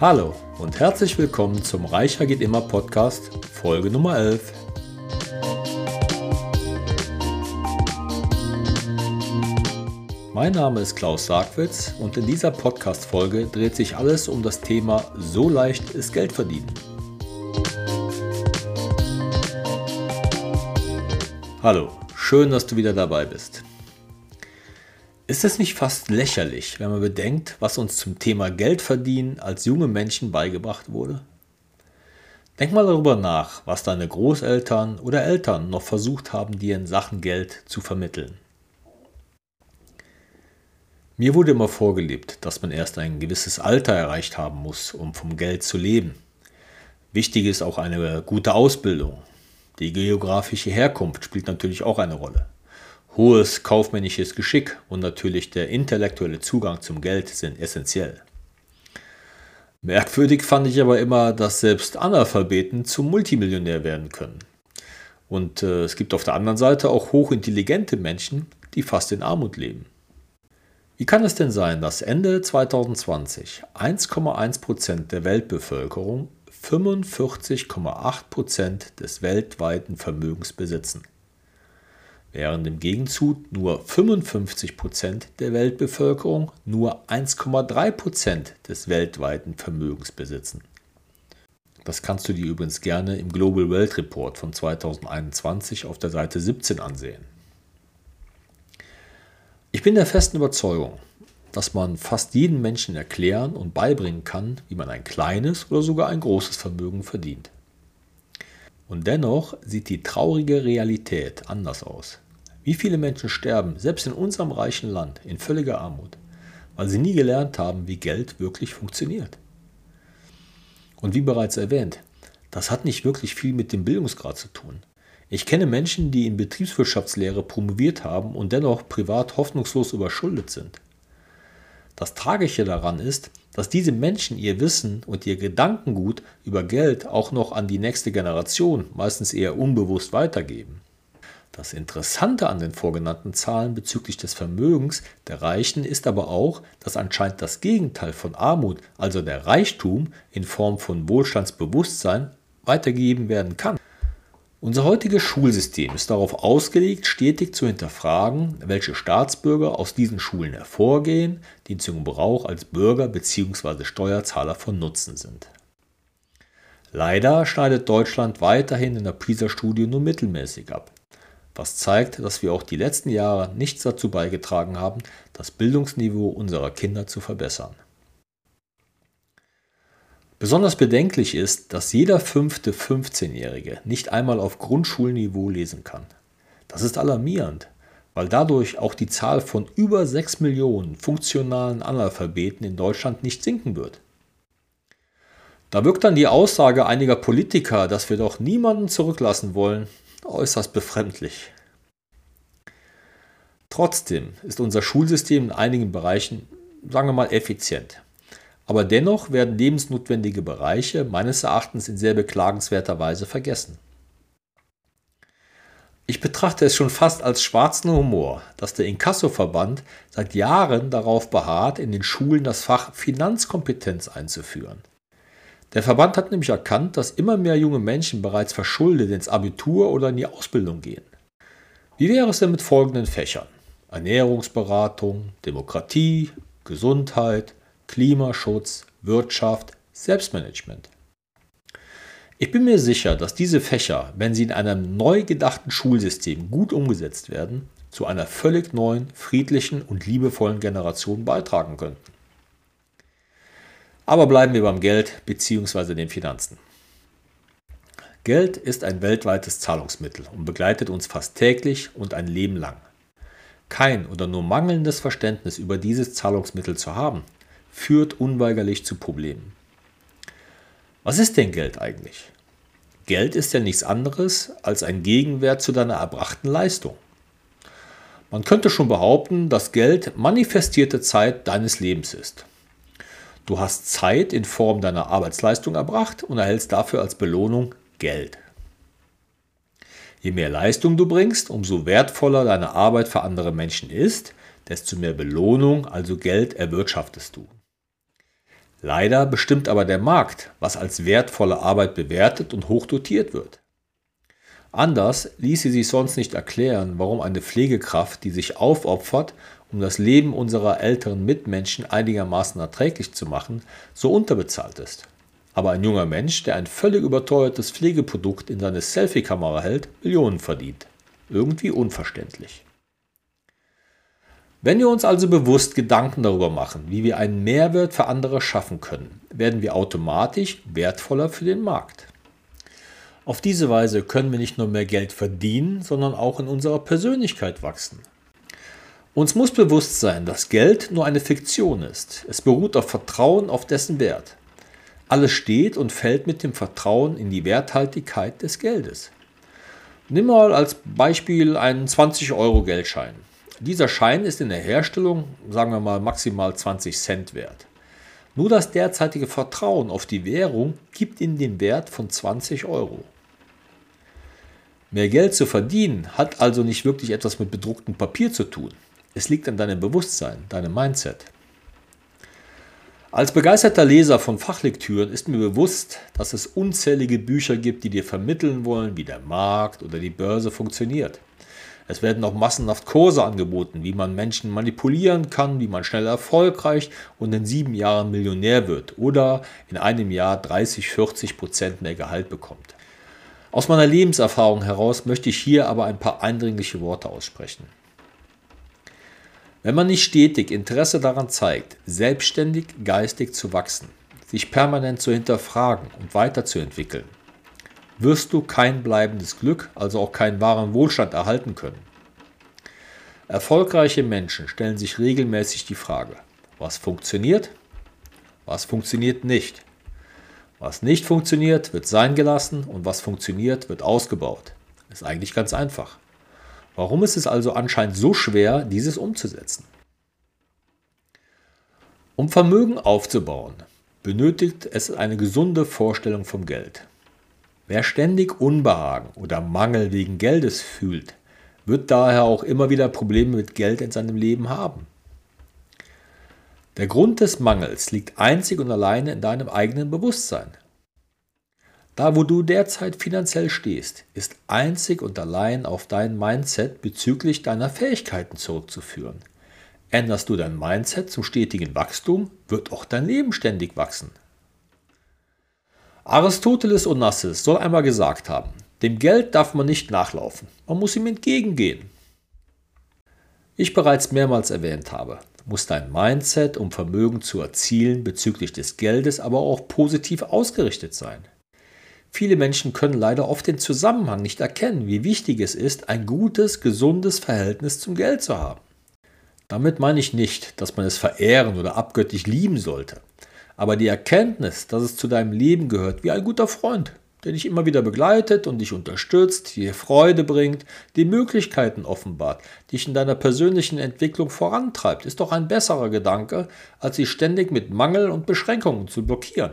Hallo und herzlich willkommen zum Reicher geht immer Podcast, Folge Nummer 11. Mein Name ist Klaus Sargwitz und in dieser Podcast-Folge dreht sich alles um das Thema So leicht ist Geld verdienen. Hallo, schön, dass du wieder dabei bist. Ist es nicht fast lächerlich, wenn man bedenkt, was uns zum Thema Geld verdienen als junge Menschen beigebracht wurde? Denk mal darüber nach, was deine Großeltern oder Eltern noch versucht haben, dir in Sachen Geld zu vermitteln. Mir wurde immer vorgelebt, dass man erst ein gewisses Alter erreicht haben muss, um vom Geld zu leben. Wichtig ist auch eine gute Ausbildung. Die geografische Herkunft spielt natürlich auch eine Rolle hohes kaufmännisches Geschick und natürlich der intellektuelle Zugang zum Geld sind essentiell. Merkwürdig fand ich aber immer, dass selbst Analphabeten zum Multimillionär werden können. Und äh, es gibt auf der anderen Seite auch hochintelligente Menschen, die fast in Armut leben. Wie kann es denn sein, dass Ende 2020 1,1% der Weltbevölkerung 45,8% des weltweiten Vermögens besitzen? Während im Gegenzug nur 55 Prozent der Weltbevölkerung nur 1,3 Prozent des weltweiten Vermögens besitzen. Das kannst du dir übrigens gerne im Global Wealth Report von 2021 auf der Seite 17 ansehen. Ich bin der festen Überzeugung, dass man fast jeden Menschen erklären und beibringen kann, wie man ein kleines oder sogar ein großes Vermögen verdient. Und dennoch sieht die traurige Realität anders aus. Wie viele Menschen sterben, selbst in unserem reichen Land, in völliger Armut, weil sie nie gelernt haben, wie Geld wirklich funktioniert. Und wie bereits erwähnt, das hat nicht wirklich viel mit dem Bildungsgrad zu tun. Ich kenne Menschen, die in Betriebswirtschaftslehre promoviert haben und dennoch privat hoffnungslos überschuldet sind. Das Tragische daran ist, dass diese Menschen ihr Wissen und ihr Gedankengut über Geld auch noch an die nächste Generation, meistens eher unbewusst, weitergeben. Das Interessante an den vorgenannten Zahlen bezüglich des Vermögens der Reichen ist aber auch, dass anscheinend das Gegenteil von Armut, also der Reichtum in Form von Wohlstandsbewusstsein, weitergegeben werden kann. Unser heutiges Schulsystem ist darauf ausgelegt, stetig zu hinterfragen, welche Staatsbürger aus diesen Schulen hervorgehen, die zum Gebrauch als Bürger bzw. Steuerzahler von Nutzen sind. Leider schneidet Deutschland weiterhin in der PISA-Studie nur mittelmäßig ab, was zeigt, dass wir auch die letzten Jahre nichts dazu beigetragen haben, das Bildungsniveau unserer Kinder zu verbessern. Besonders bedenklich ist, dass jeder fünfte 15-Jährige nicht einmal auf Grundschulniveau lesen kann. Das ist alarmierend, weil dadurch auch die Zahl von über 6 Millionen funktionalen Analphabeten in Deutschland nicht sinken wird. Da wirkt dann die Aussage einiger Politiker, dass wir doch niemanden zurücklassen wollen, äußerst befremdlich. Trotzdem ist unser Schulsystem in einigen Bereichen, sagen wir mal, effizient. Aber dennoch werden lebensnotwendige Bereiche meines Erachtens in sehr beklagenswerter Weise vergessen. Ich betrachte es schon fast als schwarzen Humor, dass der Inkassoverband seit Jahren darauf beharrt, in den Schulen das Fach Finanzkompetenz einzuführen. Der Verband hat nämlich erkannt, dass immer mehr junge Menschen bereits verschuldet ins Abitur oder in die Ausbildung gehen. Wie wäre es denn mit folgenden Fächern? Ernährungsberatung, Demokratie, Gesundheit, Klimaschutz, Wirtschaft, Selbstmanagement. Ich bin mir sicher, dass diese Fächer, wenn sie in einem neu gedachten Schulsystem gut umgesetzt werden, zu einer völlig neuen, friedlichen und liebevollen Generation beitragen könnten. Aber bleiben wir beim Geld bzw. den Finanzen. Geld ist ein weltweites Zahlungsmittel und begleitet uns fast täglich und ein Leben lang. Kein oder nur mangelndes Verständnis über dieses Zahlungsmittel zu haben, führt unweigerlich zu Problemen. Was ist denn Geld eigentlich? Geld ist ja nichts anderes als ein Gegenwert zu deiner erbrachten Leistung. Man könnte schon behaupten, dass Geld manifestierte Zeit deines Lebens ist. Du hast Zeit in Form deiner Arbeitsleistung erbracht und erhältst dafür als Belohnung Geld. Je mehr Leistung du bringst, umso wertvoller deine Arbeit für andere Menschen ist, desto mehr Belohnung, also Geld, erwirtschaftest du. Leider bestimmt aber der Markt, was als wertvolle Arbeit bewertet und hochdotiert wird. Anders ließe sich sonst nicht erklären, warum eine Pflegekraft, die sich aufopfert, um das Leben unserer älteren Mitmenschen einigermaßen erträglich zu machen, so unterbezahlt ist. Aber ein junger Mensch, der ein völlig überteuertes Pflegeprodukt in seine Selfie-Kamera hält, Millionen verdient. Irgendwie unverständlich. Wenn wir uns also bewusst Gedanken darüber machen, wie wir einen Mehrwert für andere schaffen können, werden wir automatisch wertvoller für den Markt. Auf diese Weise können wir nicht nur mehr Geld verdienen, sondern auch in unserer Persönlichkeit wachsen. Uns muss bewusst sein, dass Geld nur eine Fiktion ist. Es beruht auf Vertrauen auf dessen Wert. Alles steht und fällt mit dem Vertrauen in die Werthaltigkeit des Geldes. Nimm mal als Beispiel einen 20-Euro-Geldschein. Dieser Schein ist in der Herstellung, sagen wir mal, maximal 20 Cent wert. Nur das derzeitige Vertrauen auf die Währung gibt ihm den Wert von 20 Euro. Mehr Geld zu verdienen hat also nicht wirklich etwas mit bedrucktem Papier zu tun. Es liegt an deinem Bewusstsein, deinem Mindset. Als begeisterter Leser von Fachlektüren ist mir bewusst, dass es unzählige Bücher gibt, die dir vermitteln wollen, wie der Markt oder die Börse funktioniert. Es werden auch massenhaft Kurse angeboten, wie man Menschen manipulieren kann, wie man schnell erfolgreich und in sieben Jahren Millionär wird oder in einem Jahr 30, 40 Prozent mehr Gehalt bekommt. Aus meiner Lebenserfahrung heraus möchte ich hier aber ein paar eindringliche Worte aussprechen. Wenn man nicht stetig Interesse daran zeigt, selbstständig geistig zu wachsen, sich permanent zu hinterfragen und weiterzuentwickeln, wirst du kein bleibendes Glück, also auch keinen wahren Wohlstand erhalten können. Erfolgreiche Menschen stellen sich regelmäßig die Frage, was funktioniert, was funktioniert nicht. Was nicht funktioniert, wird sein gelassen und was funktioniert, wird ausgebaut. Ist eigentlich ganz einfach. Warum ist es also anscheinend so schwer, dieses umzusetzen? Um Vermögen aufzubauen, benötigt es eine gesunde Vorstellung vom Geld. Wer ständig Unbehagen oder Mangel wegen Geldes fühlt, wird daher auch immer wieder Probleme mit Geld in seinem Leben haben. Der Grund des Mangels liegt einzig und alleine in deinem eigenen Bewusstsein. Da, wo du derzeit finanziell stehst, ist einzig und allein auf dein Mindset bezüglich deiner Fähigkeiten zurückzuführen. Änderst du dein Mindset zum stetigen Wachstum, wird auch dein Leben ständig wachsen. Aristoteles Onassis soll einmal gesagt haben, dem Geld darf man nicht nachlaufen, man muss ihm entgegengehen. Ich bereits mehrmals erwähnt habe, muss dein Mindset, um Vermögen zu erzielen, bezüglich des Geldes aber auch positiv ausgerichtet sein. Viele Menschen können leider oft den Zusammenhang nicht erkennen, wie wichtig es ist, ein gutes, gesundes Verhältnis zum Geld zu haben. Damit meine ich nicht, dass man es verehren oder abgöttlich lieben sollte, aber die Erkenntnis, dass es zu deinem Leben gehört, wie ein guter Freund, der dich immer wieder begleitet und dich unterstützt, dir Freude bringt, dir Möglichkeiten offenbart, dich in deiner persönlichen Entwicklung vorantreibt, ist doch ein besserer Gedanke, als sich ständig mit Mangel und Beschränkungen zu blockieren.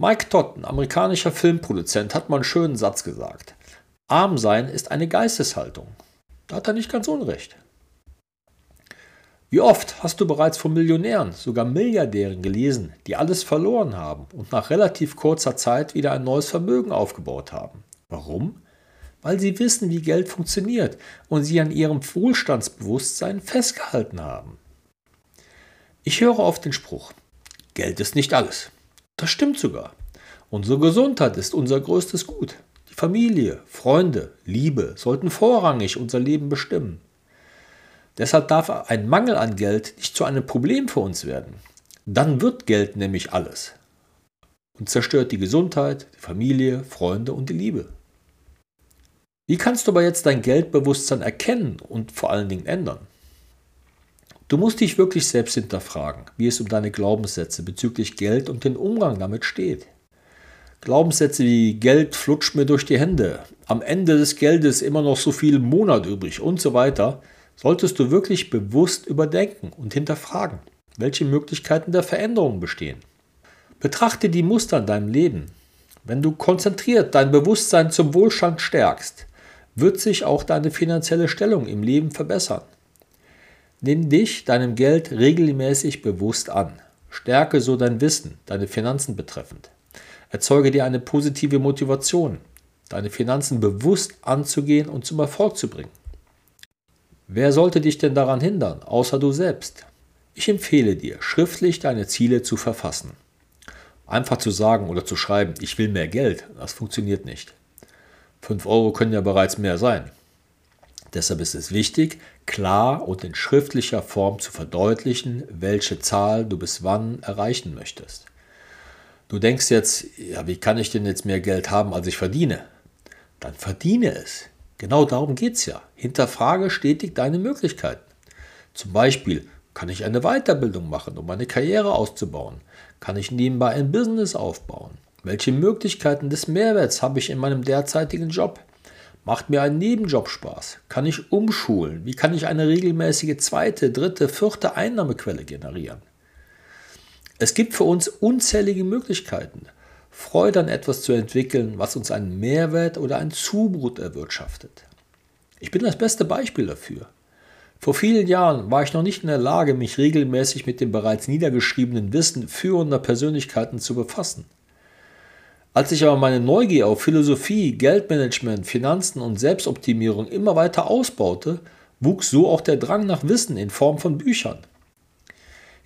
Mike Todd, ein amerikanischer Filmproduzent, hat mal einen schönen Satz gesagt. Arm sein ist eine Geisteshaltung. Da hat er nicht ganz unrecht. Wie oft hast du bereits von Millionären, sogar Milliardären gelesen, die alles verloren haben und nach relativ kurzer Zeit wieder ein neues Vermögen aufgebaut haben? Warum? Weil sie wissen, wie Geld funktioniert und sie an ihrem Wohlstandsbewusstsein festgehalten haben. Ich höre oft den Spruch, Geld ist nicht alles. Das stimmt sogar. Unsere Gesundheit ist unser größtes Gut. Die Familie, Freunde, Liebe sollten vorrangig unser Leben bestimmen. Deshalb darf ein Mangel an Geld nicht zu einem Problem für uns werden. Dann wird Geld nämlich alles und zerstört die Gesundheit, die Familie, Freunde und die Liebe. Wie kannst du aber jetzt dein Geldbewusstsein erkennen und vor allen Dingen ändern? Du musst dich wirklich selbst hinterfragen, wie es um deine Glaubenssätze bezüglich Geld und den Umgang damit steht. Glaubenssätze wie Geld flutscht mir durch die Hände, am Ende des Geldes immer noch so viel Monat übrig und so weiter, solltest du wirklich bewusst überdenken und hinterfragen, welche Möglichkeiten der Veränderung bestehen. Betrachte die Muster in deinem Leben. Wenn du konzentriert dein Bewusstsein zum Wohlstand stärkst, wird sich auch deine finanzielle Stellung im Leben verbessern. Nimm dich deinem Geld regelmäßig bewusst an. Stärke so dein Wissen, deine Finanzen betreffend. Erzeuge dir eine positive Motivation, deine Finanzen bewusst anzugehen und zum Erfolg zu bringen. Wer sollte dich denn daran hindern, außer du selbst? Ich empfehle dir, schriftlich deine Ziele zu verfassen. Einfach zu sagen oder zu schreiben, ich will mehr Geld, das funktioniert nicht. 5 Euro können ja bereits mehr sein. Deshalb ist es wichtig, klar und in schriftlicher Form zu verdeutlichen, welche Zahl du bis wann erreichen möchtest. Du denkst jetzt, ja, wie kann ich denn jetzt mehr Geld haben, als ich verdiene? Dann verdiene es. Genau darum geht es ja. Hinterfrage stetig deine Möglichkeiten. Zum Beispiel, kann ich eine Weiterbildung machen, um meine Karriere auszubauen? Kann ich nebenbei ein Business aufbauen? Welche Möglichkeiten des Mehrwerts habe ich in meinem derzeitigen Job? Macht mir ein Nebenjob Spaß? Kann ich umschulen? Wie kann ich eine regelmäßige zweite, dritte, vierte Einnahmequelle generieren? Es gibt für uns unzählige Möglichkeiten, Freude an etwas zu entwickeln, was uns einen Mehrwert oder ein Zubrot erwirtschaftet. Ich bin das beste Beispiel dafür. Vor vielen Jahren war ich noch nicht in der Lage, mich regelmäßig mit dem bereits niedergeschriebenen Wissen führender Persönlichkeiten zu befassen. Als ich aber meine Neugier auf Philosophie, Geldmanagement, Finanzen und Selbstoptimierung immer weiter ausbaute, wuchs so auch der Drang nach Wissen in Form von Büchern.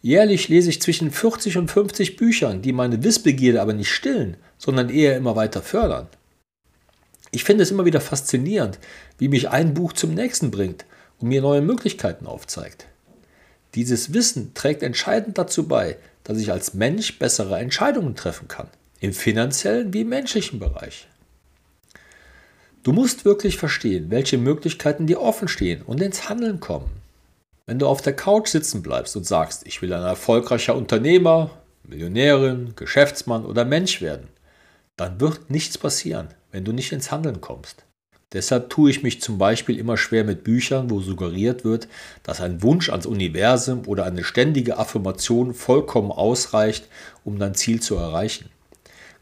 Jährlich lese ich zwischen 40 und 50 Büchern, die meine Wissbegierde aber nicht stillen, sondern eher immer weiter fördern. Ich finde es immer wieder faszinierend, wie mich ein Buch zum nächsten bringt und mir neue Möglichkeiten aufzeigt. Dieses Wissen trägt entscheidend dazu bei, dass ich als Mensch bessere Entscheidungen treffen kann, im finanziellen wie im menschlichen Bereich. Du musst wirklich verstehen, welche Möglichkeiten dir offen stehen und ins Handeln kommen. Wenn du auf der Couch sitzen bleibst und sagst, ich will ein erfolgreicher Unternehmer, Millionärin, Geschäftsmann oder Mensch werden, dann wird nichts passieren, wenn du nicht ins Handeln kommst. Deshalb tue ich mich zum Beispiel immer schwer mit Büchern, wo suggeriert wird, dass ein Wunsch ans Universum oder eine ständige Affirmation vollkommen ausreicht, um dein Ziel zu erreichen.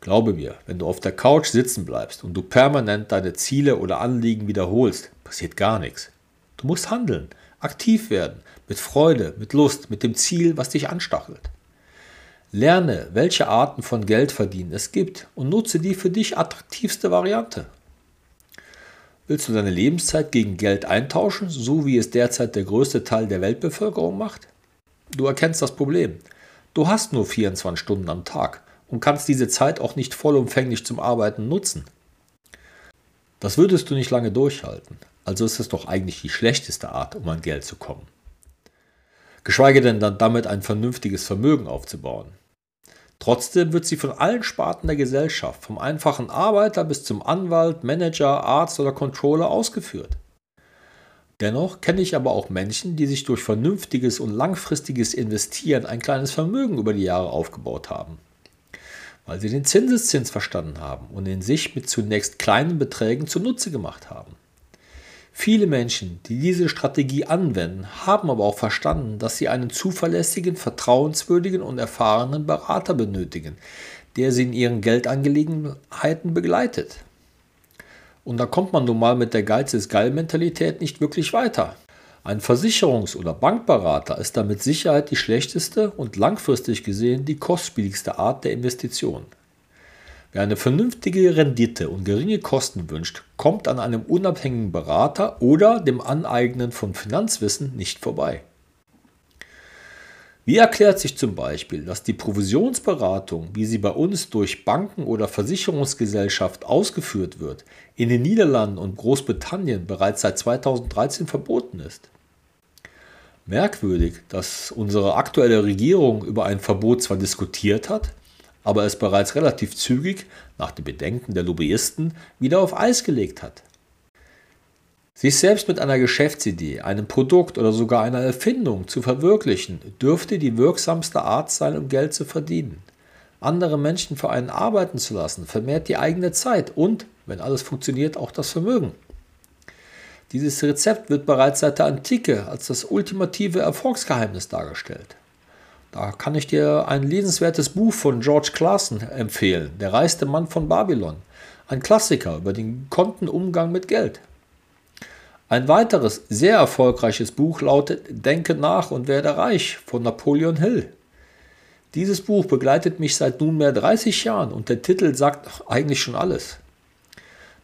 Glaube mir, wenn du auf der Couch sitzen bleibst und du permanent deine Ziele oder Anliegen wiederholst, passiert gar nichts. Du musst handeln, aktiv werden, mit Freude, mit Lust, mit dem Ziel, was dich anstachelt. Lerne, welche Arten von Geld verdienen es gibt und nutze die für dich attraktivste Variante. Willst du deine Lebenszeit gegen Geld eintauschen, so wie es derzeit der größte Teil der Weltbevölkerung macht? Du erkennst das Problem. Du hast nur 24 Stunden am Tag und kannst diese Zeit auch nicht vollumfänglich zum Arbeiten nutzen. Das würdest du nicht lange durchhalten, also ist es doch eigentlich die schlechteste Art, um an Geld zu kommen. Geschweige denn dann damit ein vernünftiges Vermögen aufzubauen. Trotzdem wird sie von allen Sparten der Gesellschaft, vom einfachen Arbeiter bis zum Anwalt, Manager, Arzt oder Controller ausgeführt. Dennoch kenne ich aber auch Menschen, die sich durch vernünftiges und langfristiges Investieren ein kleines Vermögen über die Jahre aufgebaut haben. Weil sie den Zinseszins verstanden haben und ihn sich mit zunächst kleinen Beträgen zunutze gemacht haben. Viele Menschen, die diese Strategie anwenden, haben aber auch verstanden, dass sie einen zuverlässigen, vertrauenswürdigen und erfahrenen Berater benötigen, der sie in ihren Geldangelegenheiten begleitet. Und da kommt man nun mal mit der Geiz ist geil Mentalität nicht wirklich weiter. Ein Versicherungs- oder Bankberater ist da mit Sicherheit die schlechteste und langfristig gesehen die kostspieligste Art der Investition. Wer eine vernünftige Rendite und geringe Kosten wünscht, kommt an einem unabhängigen Berater oder dem Aneignen von Finanzwissen nicht vorbei. Wie erklärt sich zum Beispiel, dass die Provisionsberatung, wie sie bei uns durch Banken oder Versicherungsgesellschaft ausgeführt wird, in den Niederlanden und Großbritannien bereits seit 2013 verboten ist? Merkwürdig, dass unsere aktuelle Regierung über ein Verbot zwar diskutiert hat, aber es bereits relativ zügig, nach den Bedenken der Lobbyisten, wieder auf Eis gelegt hat. Sich selbst mit einer Geschäftsidee, einem Produkt oder sogar einer Erfindung zu verwirklichen, dürfte die wirksamste Art sein, um Geld zu verdienen. Andere Menschen für einen arbeiten zu lassen, vermehrt die eigene Zeit und, wenn alles funktioniert, auch das Vermögen. Dieses Rezept wird bereits seit der Antike als das ultimative Erfolgsgeheimnis dargestellt. Da kann ich dir ein lesenswertes Buch von George Clason empfehlen, Der reichste Mann von Babylon. Ein Klassiker über den Kontenumgang mit Geld. Ein weiteres sehr erfolgreiches Buch lautet Denke nach und werde reich von Napoleon Hill. Dieses Buch begleitet mich seit nunmehr 30 Jahren und der Titel sagt eigentlich schon alles.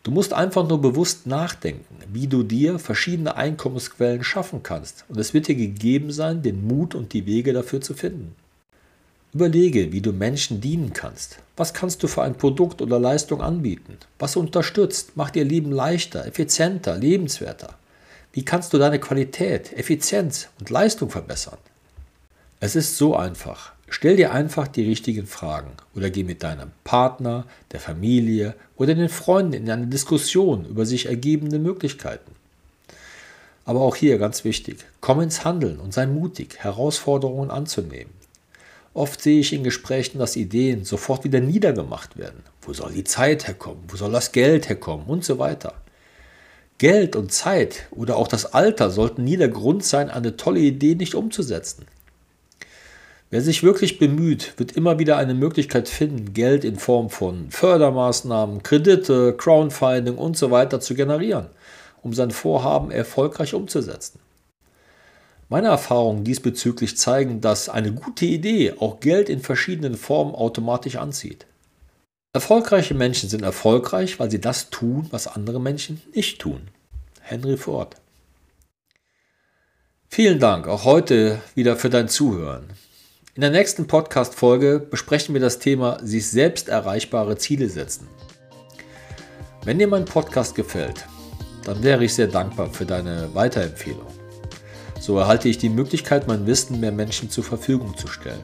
Du musst einfach nur bewusst nachdenken, wie du dir verschiedene Einkommensquellen schaffen kannst und es wird dir gegeben sein, den Mut und die Wege dafür zu finden. Überlege, wie du Menschen dienen kannst. Was kannst du für ein Produkt oder Leistung anbieten? Was unterstützt, macht ihr Leben leichter, effizienter, lebenswerter? Wie kannst du deine Qualität, Effizienz und Leistung verbessern? Es ist so einfach. Stell dir einfach die richtigen Fragen oder geh mit deinem Partner, der Familie oder den Freunden in eine Diskussion über sich ergebende Möglichkeiten. Aber auch hier ganz wichtig, komm ins Handeln und sei mutig, Herausforderungen anzunehmen. Oft sehe ich in Gesprächen, dass Ideen sofort wieder niedergemacht werden. Wo soll die Zeit herkommen? Wo soll das Geld herkommen? Und so weiter. Geld und Zeit oder auch das Alter sollten nie der Grund sein, eine tolle Idee nicht umzusetzen. Wer sich wirklich bemüht, wird immer wieder eine Möglichkeit finden, Geld in Form von Fördermaßnahmen, Kredite, Crowdfunding und so weiter zu generieren, um sein Vorhaben erfolgreich umzusetzen. Meine Erfahrungen diesbezüglich zeigen, dass eine gute Idee auch Geld in verschiedenen Formen automatisch anzieht. Erfolgreiche Menschen sind erfolgreich, weil sie das tun, was andere Menschen nicht tun. Henry Ford. Vielen Dank auch heute wieder für dein Zuhören. In der nächsten Podcast-Folge besprechen wir das Thema sich selbst erreichbare Ziele setzen. Wenn dir mein Podcast gefällt, dann wäre ich sehr dankbar für deine Weiterempfehlung. So erhalte ich die Möglichkeit, mein Wissen mehr Menschen zur Verfügung zu stellen.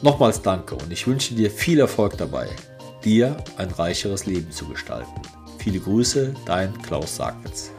Nochmals danke und ich wünsche dir viel Erfolg dabei, dir ein reicheres Leben zu gestalten. Viele Grüße, dein Klaus Sagwitz.